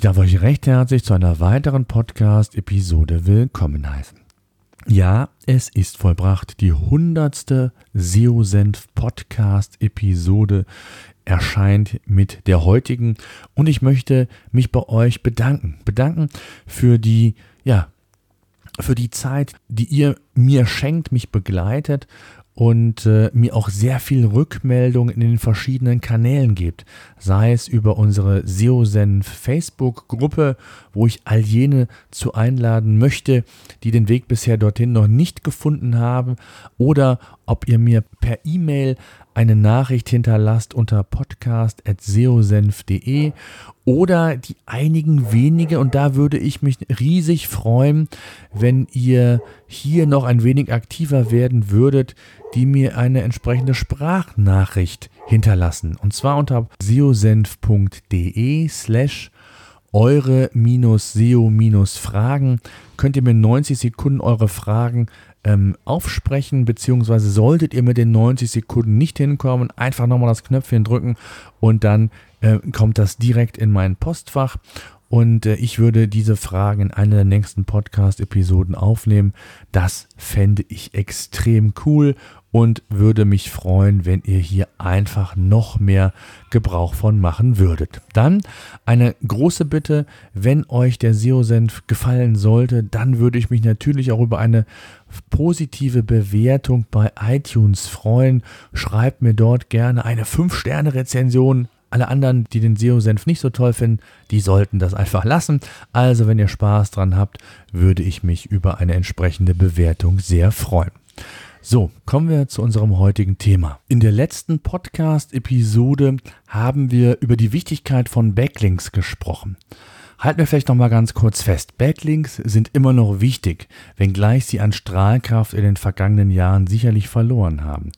Ich darf euch recht herzlich zu einer weiteren Podcast-Episode willkommen heißen. Ja, es ist vollbracht. Die hundertste SEO-Senf-Podcast-Episode erscheint mit der heutigen und ich möchte mich bei euch bedanken. Bedanken für die, ja, für die Zeit, die ihr mir schenkt, mich begleitet und äh, mir auch sehr viel Rückmeldung in den verschiedenen Kanälen gibt. Sei es über unsere SEOSEN Facebook-Gruppe, wo ich all jene zu einladen möchte, die den Weg bisher dorthin noch nicht gefunden haben, oder ob ihr mir per E-Mail eine Nachricht hinterlasst unter podcast.seosenf.de oder die einigen wenige, und da würde ich mich riesig freuen, wenn ihr hier noch ein wenig aktiver werden würdet, die mir eine entsprechende Sprachnachricht hinterlassen. Und zwar unter seosenf.de slash eure-seo-fragen könnt ihr mir 90 Sekunden eure Fragen ähm, aufsprechen, beziehungsweise solltet ihr mit den 90 Sekunden nicht hinkommen, einfach nochmal das Knöpfchen drücken und dann äh, kommt das direkt in mein Postfach. Und äh, ich würde diese Fragen in einer der nächsten Podcast-Episoden aufnehmen. Das fände ich extrem cool und würde mich freuen, wenn ihr hier einfach noch mehr Gebrauch von machen würdet. Dann eine große Bitte, wenn euch der SEO-Senf gefallen sollte, dann würde ich mich natürlich auch über eine positive Bewertung bei iTunes freuen. Schreibt mir dort gerne eine 5-Sterne-Rezension. Alle anderen, die den SEO-Senf nicht so toll finden, die sollten das einfach lassen. Also, wenn ihr Spaß dran habt, würde ich mich über eine entsprechende Bewertung sehr freuen. So, kommen wir zu unserem heutigen Thema. In der letzten Podcast-Episode haben wir über die Wichtigkeit von Backlinks gesprochen. Halten wir vielleicht noch mal ganz kurz fest. Backlinks sind immer noch wichtig, wenngleich sie an Strahlkraft in den vergangenen Jahren sicherlich verloren haben.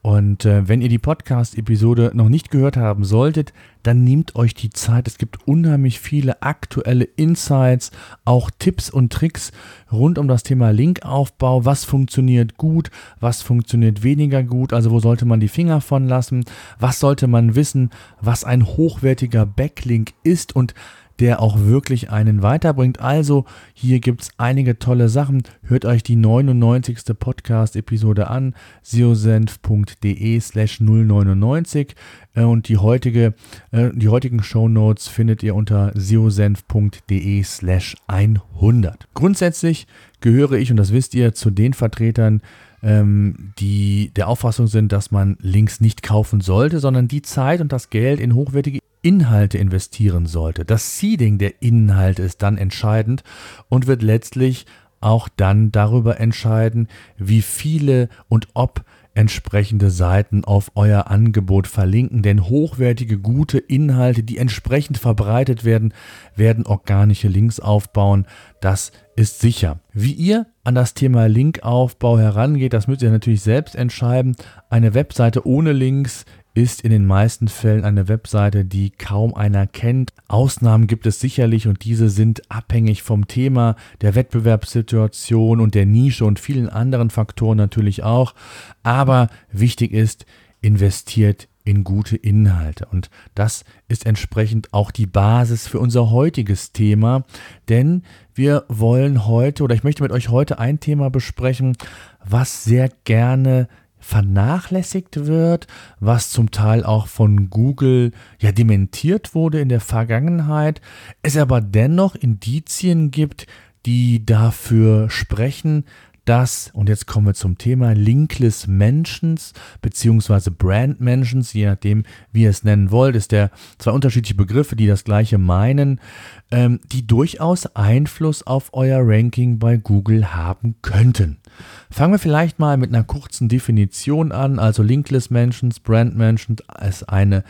Und äh, wenn ihr die Podcast-Episode noch nicht gehört haben solltet, dann nehmt euch die Zeit. Es gibt unheimlich viele aktuelle Insights, auch Tipps und Tricks rund um das Thema Linkaufbau. Was funktioniert gut, was funktioniert weniger gut, also wo sollte man die Finger von lassen, was sollte man wissen, was ein hochwertiger Backlink ist? Und der auch wirklich einen weiterbringt. Also hier gibt es einige tolle Sachen. Hört euch die 99. Podcast-Episode an, siosenf.de slash 099 äh, und die, heutige, äh, die heutigen Shownotes findet ihr unter siosenf.de slash 100. Grundsätzlich gehöre ich, und das wisst ihr, zu den Vertretern, ähm, die der Auffassung sind, dass man Links nicht kaufen sollte, sondern die Zeit und das Geld in hochwertige Inhalte investieren sollte. Das Seeding der Inhalte ist dann entscheidend und wird letztlich auch dann darüber entscheiden, wie viele und ob entsprechende Seiten auf euer Angebot verlinken, denn hochwertige, gute Inhalte, die entsprechend verbreitet werden, werden organische Links aufbauen. Das ist sicher. Wie ihr an das Thema Linkaufbau herangeht, das müsst ihr natürlich selbst entscheiden. Eine Webseite ohne Links ist in den meisten Fällen eine Webseite, die kaum einer kennt. Ausnahmen gibt es sicherlich und diese sind abhängig vom Thema, der Wettbewerbssituation und der Nische und vielen anderen Faktoren natürlich auch. Aber wichtig ist, investiert in gute Inhalte. Und das ist entsprechend auch die Basis für unser heutiges Thema, denn wir wollen heute oder ich möchte mit euch heute ein Thema besprechen, was sehr gerne vernachlässigt wird, was zum Teil auch von Google ja dementiert wurde in der Vergangenheit, es aber dennoch Indizien gibt, die dafür sprechen, dass, und jetzt kommen wir zum Thema, Linkless Mentions beziehungsweise Brand Mentions, je nachdem, wie ihr es nennen wollt, ist der zwei unterschiedliche Begriffe, die das gleiche meinen, ähm, die durchaus Einfluss auf euer Ranking bei Google haben könnten. Fangen wir vielleicht mal mit einer kurzen Definition an. Also Linkless Mentions, Brand Mentions ist eine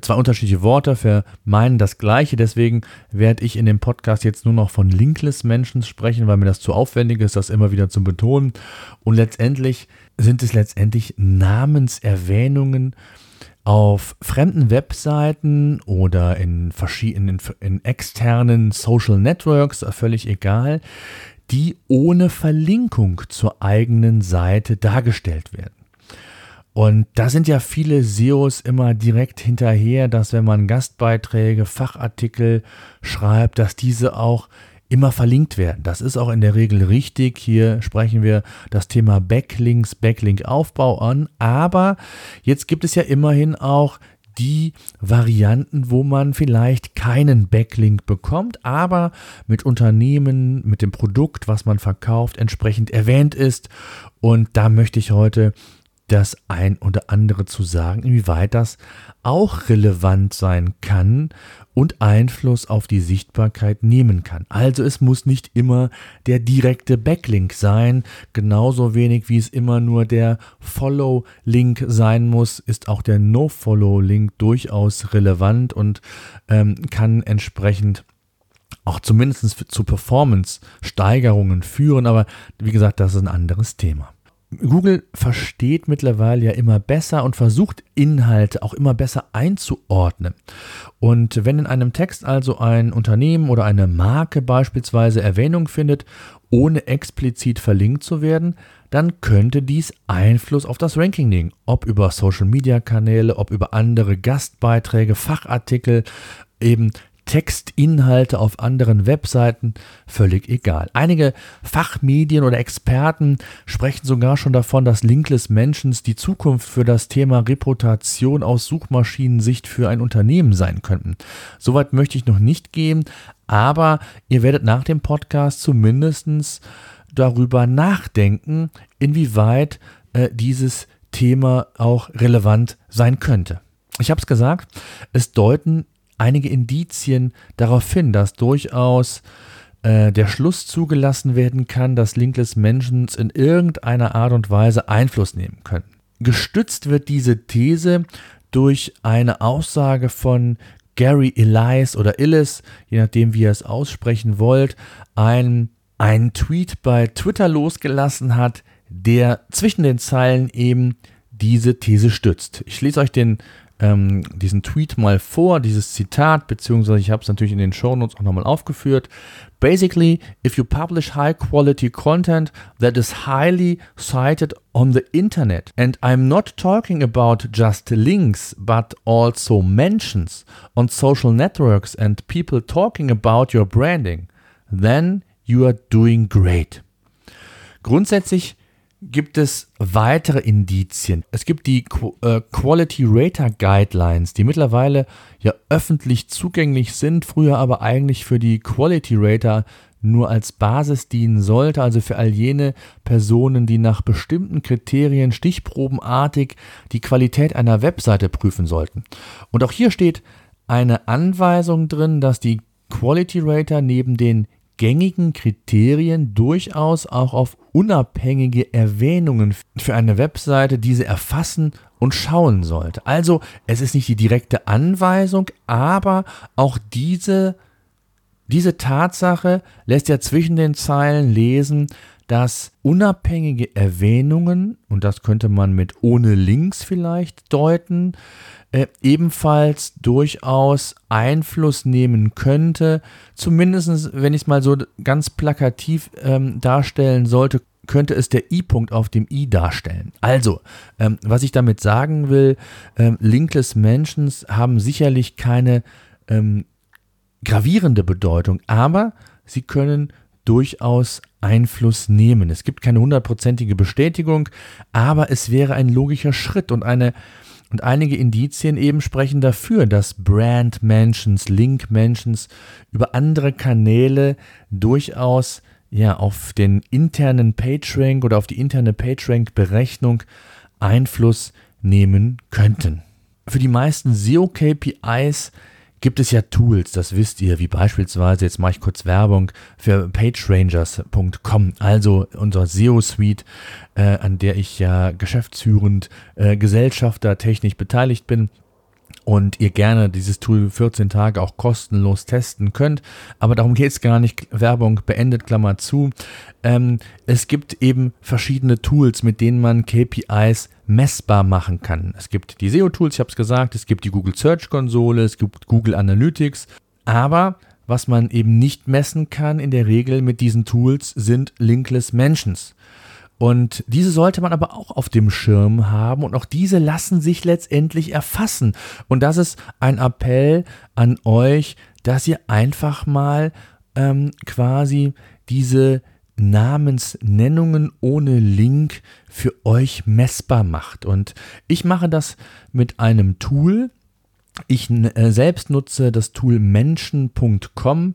zwei unterschiedliche Worte für meinen das gleiche. Deswegen werde ich in dem Podcast jetzt nur noch von Linkless Menschen sprechen, weil mir das zu aufwendig ist, das immer wieder zu betonen. Und letztendlich sind es letztendlich Namenserwähnungen auf fremden Webseiten oder in verschiedenen in externen Social Networks, völlig egal, die ohne Verlinkung zur eigenen Seite dargestellt werden. Und da sind ja viele SEOs immer direkt hinterher, dass wenn man Gastbeiträge, Fachartikel schreibt, dass diese auch immer verlinkt werden. Das ist auch in der Regel richtig. Hier sprechen wir das Thema Backlinks, Backlink-Aufbau an. Aber jetzt gibt es ja immerhin auch die Varianten, wo man vielleicht keinen Backlink bekommt, aber mit Unternehmen, mit dem Produkt, was man verkauft, entsprechend erwähnt ist. Und da möchte ich heute das ein oder andere zu sagen, inwieweit das auch relevant sein kann und Einfluss auf die Sichtbarkeit nehmen kann. Also es muss nicht immer der direkte Backlink sein, genauso wenig wie es immer nur der Follow-Link sein muss, ist auch der No-Follow-Link durchaus relevant und ähm, kann entsprechend auch zumindest zu Performance-Steigerungen führen, aber wie gesagt, das ist ein anderes Thema. Google versteht mittlerweile ja immer besser und versucht Inhalte auch immer besser einzuordnen. Und wenn in einem Text also ein Unternehmen oder eine Marke beispielsweise Erwähnung findet, ohne explizit verlinkt zu werden, dann könnte dies Einfluss auf das Ranking nehmen. Ob über Social-Media-Kanäle, ob über andere Gastbeiträge, Fachartikel, eben Textinhalte auf anderen Webseiten, völlig egal. Einige Fachmedien oder Experten sprechen sogar schon davon, dass Linkless Mentions die Zukunft für das Thema Reputation aus Suchmaschinensicht für ein Unternehmen sein könnten. Soweit möchte ich noch nicht gehen, aber ihr werdet nach dem Podcast zumindest darüber nachdenken, inwieweit äh, dieses Thema auch relevant sein könnte. Ich habe es gesagt, es deuten einige Indizien darauf hin, dass durchaus äh, der Schluss zugelassen werden kann, dass Linkless Mentions in irgendeiner Art und Weise Einfluss nehmen können. Gestützt wird diese These durch eine Aussage von Gary Elias oder Illis, je nachdem wie ihr es aussprechen wollt, ein, ein Tweet bei Twitter losgelassen hat, der zwischen den Zeilen eben diese These stützt. Ich lese euch den ähm, diesen Tweet mal vor, dieses Zitat, beziehungsweise ich habe es natürlich in den Show Notes auch nochmal aufgeführt. Basically, if you publish high quality content that is highly cited on the internet, and I'm not talking about just links, but also mentions on social networks and people talking about your branding, then you are doing great. Grundsätzlich gibt es weitere Indizien. Es gibt die äh, Quality Rater Guidelines, die mittlerweile ja öffentlich zugänglich sind, früher aber eigentlich für die Quality Rater nur als Basis dienen sollte, also für all jene Personen, die nach bestimmten Kriterien stichprobenartig die Qualität einer Webseite prüfen sollten. Und auch hier steht eine Anweisung drin, dass die Quality Rater neben den gängigen Kriterien durchaus auch auf unabhängige Erwähnungen für eine Webseite diese erfassen und schauen sollte. Also es ist nicht die direkte Anweisung, aber auch diese, diese Tatsache lässt ja zwischen den Zeilen lesen, dass unabhängige Erwähnungen, und das könnte man mit ohne Links vielleicht deuten, äh, ebenfalls durchaus Einfluss nehmen könnte. Zumindest, wenn ich es mal so ganz plakativ ähm, darstellen sollte, könnte es der I-Punkt auf dem I darstellen. Also, ähm, was ich damit sagen will, ähm, Linkless Mentions haben sicherlich keine ähm, gravierende Bedeutung, aber sie können durchaus Einfluss nehmen. Es gibt keine hundertprozentige Bestätigung, aber es wäre ein logischer Schritt und eine und einige Indizien eben sprechen dafür, dass Brand Mentions, Link Mentions über andere Kanäle durchaus ja auf den internen PageRank oder auf die interne PageRank Berechnung Einfluss nehmen könnten. Für die meisten SEO KPIs gibt es ja Tools, das wisst ihr, wie beispielsweise, jetzt mache ich kurz Werbung für pagerangers.com, also unser SEO-Suite, äh, an der ich ja geschäftsführend äh, Gesellschafter technisch beteiligt bin. Und ihr gerne dieses Tool 14 Tage auch kostenlos testen könnt. Aber darum geht es gar nicht. Werbung beendet, Klammer zu. Ähm, es gibt eben verschiedene Tools, mit denen man KPIs messbar machen kann. Es gibt die SEO-Tools, ich habe es gesagt, es gibt die Google Search Konsole, es gibt Google Analytics. Aber was man eben nicht messen kann in der Regel mit diesen Tools sind Linkless Mentions. Und diese sollte man aber auch auf dem Schirm haben und auch diese lassen sich letztendlich erfassen. Und das ist ein Appell an euch, dass ihr einfach mal ähm, quasi diese Namensnennungen ohne Link für euch messbar macht. Und ich mache das mit einem Tool. Ich äh, selbst nutze das Tool Menschen.com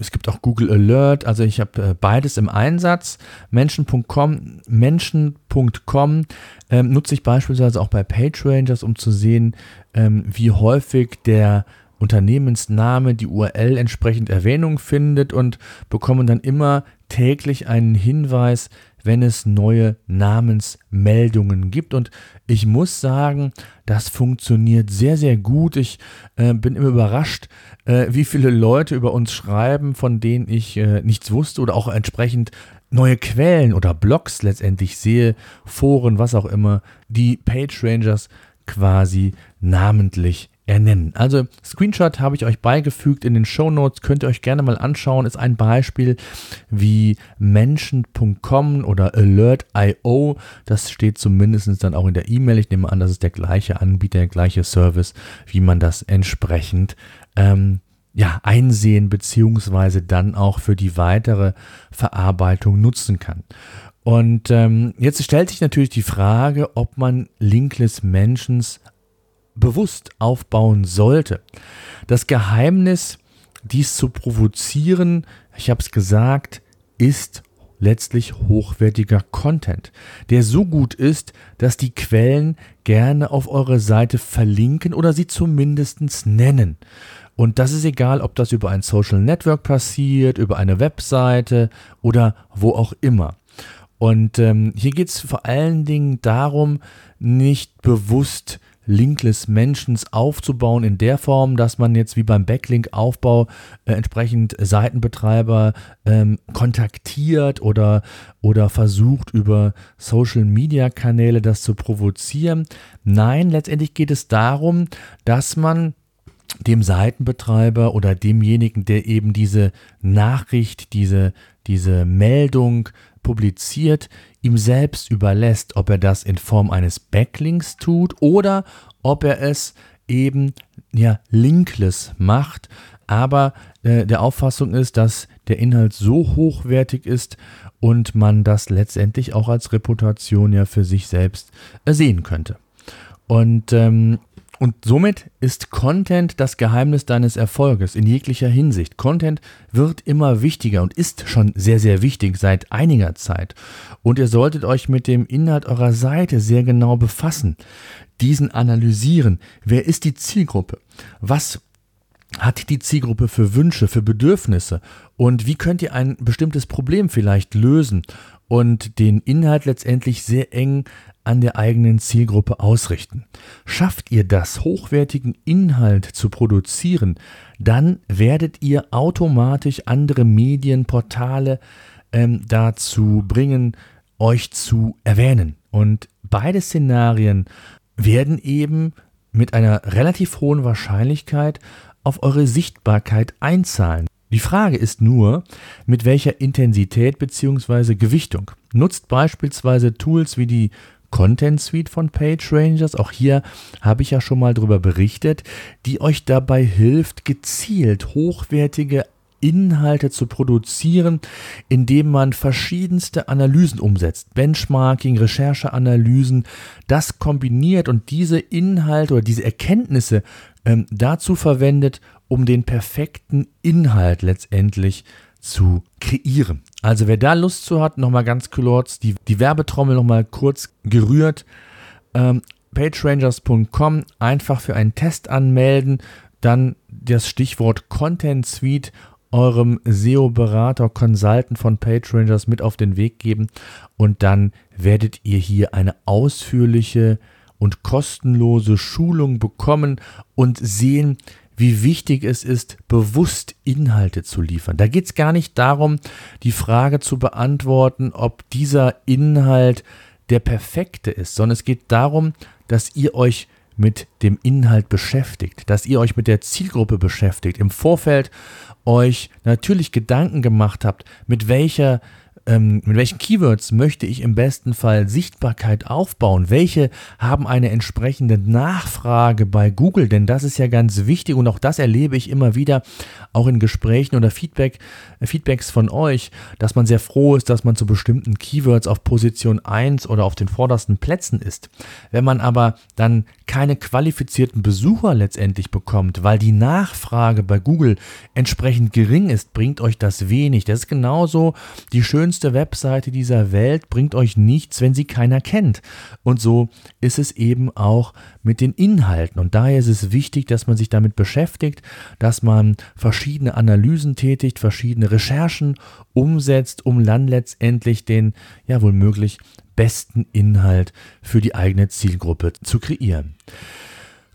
es gibt auch Google Alert, also ich habe äh, beides im Einsatz. Menschen.com, Menschen.com ähm, nutze ich beispielsweise auch bei PageRangers, um zu sehen, ähm, wie häufig der Unternehmensname, die URL entsprechend Erwähnung findet und bekomme dann immer täglich einen Hinweis, wenn es neue Namensmeldungen gibt. Und ich muss sagen, das funktioniert sehr, sehr gut. Ich äh, bin immer überrascht, äh, wie viele Leute über uns schreiben, von denen ich äh, nichts wusste oder auch entsprechend neue Quellen oder Blogs letztendlich sehe, Foren, was auch immer, die Page Rangers quasi namentlich ernennen. Also Screenshot habe ich euch beigefügt in den Show Notes, könnt ihr euch gerne mal anschauen. Ist ein Beispiel wie Menschen.com oder Alert.io. Das steht zumindest dann auch in der E-Mail. Ich nehme an, das ist der gleiche Anbieter, der gleiche Service, wie man das entsprechend ähm, ja, einsehen beziehungsweise dann auch für die weitere Verarbeitung nutzen kann. Und ähm, jetzt stellt sich natürlich die Frage, ob man Linkless Mentions bewusst aufbauen sollte. Das Geheimnis, dies zu provozieren, ich habe es gesagt, ist letztlich hochwertiger Content, der so gut ist, dass die Quellen gerne auf eure Seite verlinken oder sie zumindest nennen. Und das ist egal, ob das über ein Social Network passiert, über eine Webseite oder wo auch immer. Und ähm, hier geht es vor allen Dingen darum, nicht bewusst Linkless Mentions aufzubauen in der Form, dass man jetzt wie beim Backlink-Aufbau äh, entsprechend Seitenbetreiber ähm, kontaktiert oder, oder versucht über Social-Media-Kanäle das zu provozieren. Nein, letztendlich geht es darum, dass man dem Seitenbetreiber oder demjenigen, der eben diese Nachricht, diese, diese Meldung publiziert, ihm selbst überlässt, ob er das in Form eines Backlinks tut oder ob er es eben ja linkless macht, aber äh, der Auffassung ist, dass der Inhalt so hochwertig ist und man das letztendlich auch als Reputation ja für sich selbst äh, sehen könnte. Und ähm, und somit ist Content das Geheimnis deines Erfolges in jeglicher Hinsicht. Content wird immer wichtiger und ist schon sehr, sehr wichtig seit einiger Zeit. Und ihr solltet euch mit dem Inhalt eurer Seite sehr genau befassen, diesen analysieren. Wer ist die Zielgruppe? Was hat die Zielgruppe für Wünsche, für Bedürfnisse? Und wie könnt ihr ein bestimmtes Problem vielleicht lösen? Und den Inhalt letztendlich sehr eng an der eigenen Zielgruppe ausrichten. Schafft ihr das, hochwertigen Inhalt zu produzieren, dann werdet ihr automatisch andere Medienportale ähm, dazu bringen, euch zu erwähnen. Und beide Szenarien werden eben mit einer relativ hohen Wahrscheinlichkeit auf eure Sichtbarkeit einzahlen. Die Frage ist nur, mit welcher Intensität bzw. Gewichtung. Nutzt beispielsweise Tools wie die Content Suite von PageRangers. Auch hier habe ich ja schon mal darüber berichtet, die euch dabei hilft, gezielt hochwertige Inhalte zu produzieren, indem man verschiedenste Analysen umsetzt, Benchmarking, Rechercheanalysen, das kombiniert und diese Inhalte oder diese Erkenntnisse ähm, dazu verwendet, um den perfekten Inhalt letztendlich zu kreieren. Also wer da Lust zu hat, nochmal ganz kurz die, die Werbetrommel nochmal kurz gerührt. Ähm, pagerangers.com einfach für einen Test anmelden, dann das Stichwort Content Suite eurem SEO-Berater, Consultant von PageRangers mit auf den Weg geben und dann werdet ihr hier eine ausführliche und kostenlose Schulung bekommen und sehen, wie wichtig es ist, bewusst Inhalte zu liefern. Da geht es gar nicht darum, die Frage zu beantworten, ob dieser Inhalt der perfekte ist, sondern es geht darum, dass ihr euch mit dem Inhalt beschäftigt, dass ihr euch mit der Zielgruppe beschäftigt, im Vorfeld euch natürlich Gedanken gemacht habt, mit welcher ähm, mit welchen Keywords möchte ich im besten Fall Sichtbarkeit aufbauen? Welche haben eine entsprechende Nachfrage bei Google? Denn das ist ja ganz wichtig und auch das erlebe ich immer wieder, auch in Gesprächen oder Feedback, äh, Feedbacks von euch, dass man sehr froh ist, dass man zu bestimmten Keywords auf Position 1 oder auf den vordersten Plätzen ist. Wenn man aber dann keine qualifizierten Besucher letztendlich bekommt, weil die Nachfrage bei Google entsprechend gering ist, bringt euch das wenig. Das ist genauso die schönste schönste Webseite dieser Welt bringt euch nichts, wenn sie keiner kennt. Und so ist es eben auch mit den Inhalten. Und daher ist es wichtig, dass man sich damit beschäftigt, dass man verschiedene Analysen tätigt, verschiedene Recherchen umsetzt, um dann letztendlich den, ja wohl möglich, besten Inhalt für die eigene Zielgruppe zu kreieren.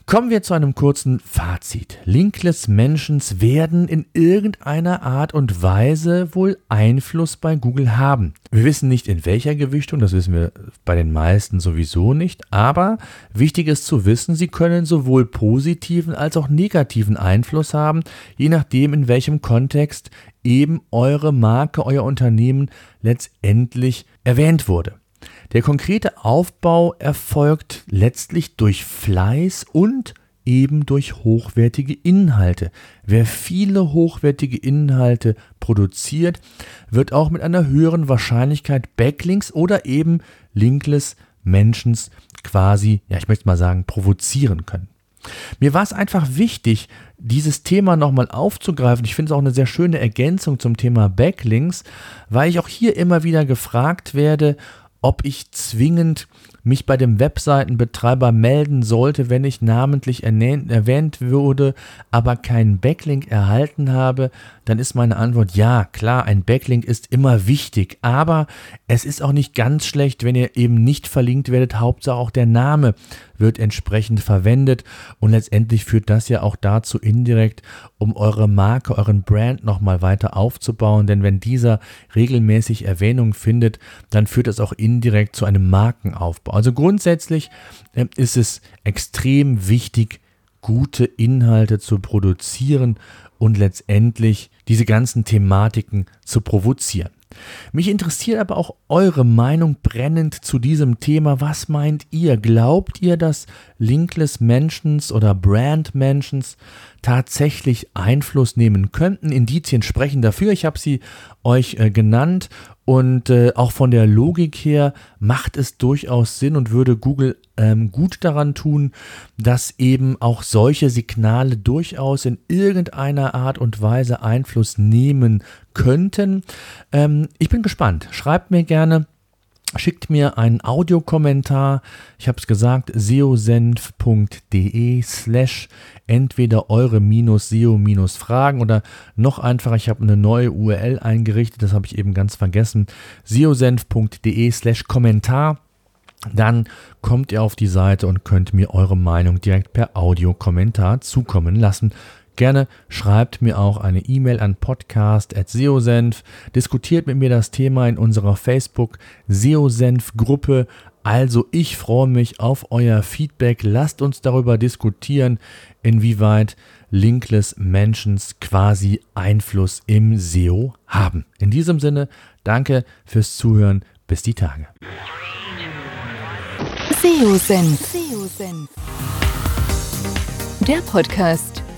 Kommen wir zu einem kurzen Fazit. Linkless Mentions werden in irgendeiner Art und Weise wohl Einfluss bei Google haben. Wir wissen nicht in welcher Gewichtung, das wissen wir bei den meisten sowieso nicht, aber wichtig ist zu wissen, sie können sowohl positiven als auch negativen Einfluss haben, je nachdem in welchem Kontext eben eure Marke, euer Unternehmen letztendlich erwähnt wurde. Der konkrete Aufbau erfolgt letztlich durch Fleiß und eben durch hochwertige Inhalte. Wer viele hochwertige Inhalte produziert, wird auch mit einer höheren Wahrscheinlichkeit Backlinks oder eben Linkless Mentions quasi, ja, ich möchte mal sagen, provozieren können. Mir war es einfach wichtig, dieses Thema nochmal aufzugreifen. Ich finde es auch eine sehr schöne Ergänzung zum Thema Backlinks, weil ich auch hier immer wieder gefragt werde, ob ich zwingend mich bei dem Webseitenbetreiber melden sollte, wenn ich namentlich erwähnt würde, aber keinen Backlink erhalten habe, dann ist meine Antwort ja, klar, ein Backlink ist immer wichtig, aber es ist auch nicht ganz schlecht, wenn ihr eben nicht verlinkt werdet, Hauptsache auch der Name wird entsprechend verwendet und letztendlich führt das ja auch dazu indirekt, um eure Marke, euren Brand nochmal weiter aufzubauen, denn wenn dieser regelmäßig Erwähnung findet, dann führt das auch indirekt zu einem Markenaufbau. Also grundsätzlich äh, ist es extrem wichtig, gute Inhalte zu produzieren und letztendlich diese ganzen Thematiken zu provozieren. Mich interessiert aber auch eure Meinung brennend zu diesem Thema. Was meint ihr? Glaubt ihr, dass Linkless Mentions oder Brand Mentions tatsächlich Einfluss nehmen könnten? Indizien sprechen dafür. Ich habe sie euch äh, genannt und äh, auch von der Logik her macht es durchaus Sinn und würde Google ähm, gut daran tun, dass eben auch solche Signale durchaus in irgendeiner Art und Weise Einfluss nehmen könnten. Ähm, ich bin gespannt. Schreibt mir gerne. Schickt mir einen Audiokommentar. Ich habe es gesagt, seosenf.de slash entweder eure minus SEO minus Fragen oder noch einfacher, ich habe eine neue URL eingerichtet, das habe ich eben ganz vergessen, seosenf.de slash Kommentar. Dann kommt ihr auf die Seite und könnt mir eure Meinung direkt per Audiokommentar zukommen lassen. Gerne schreibt mir auch eine E-Mail an podcast.seosenf, diskutiert mit mir das Thema in unserer Facebook Seosenf Gruppe. Also ich freue mich auf euer Feedback. Lasst uns darüber diskutieren, inwieweit Linkless Mentions quasi Einfluss im SEO haben. In diesem Sinne, danke fürs Zuhören. Bis die Tage. SEO-Senf. Der Podcast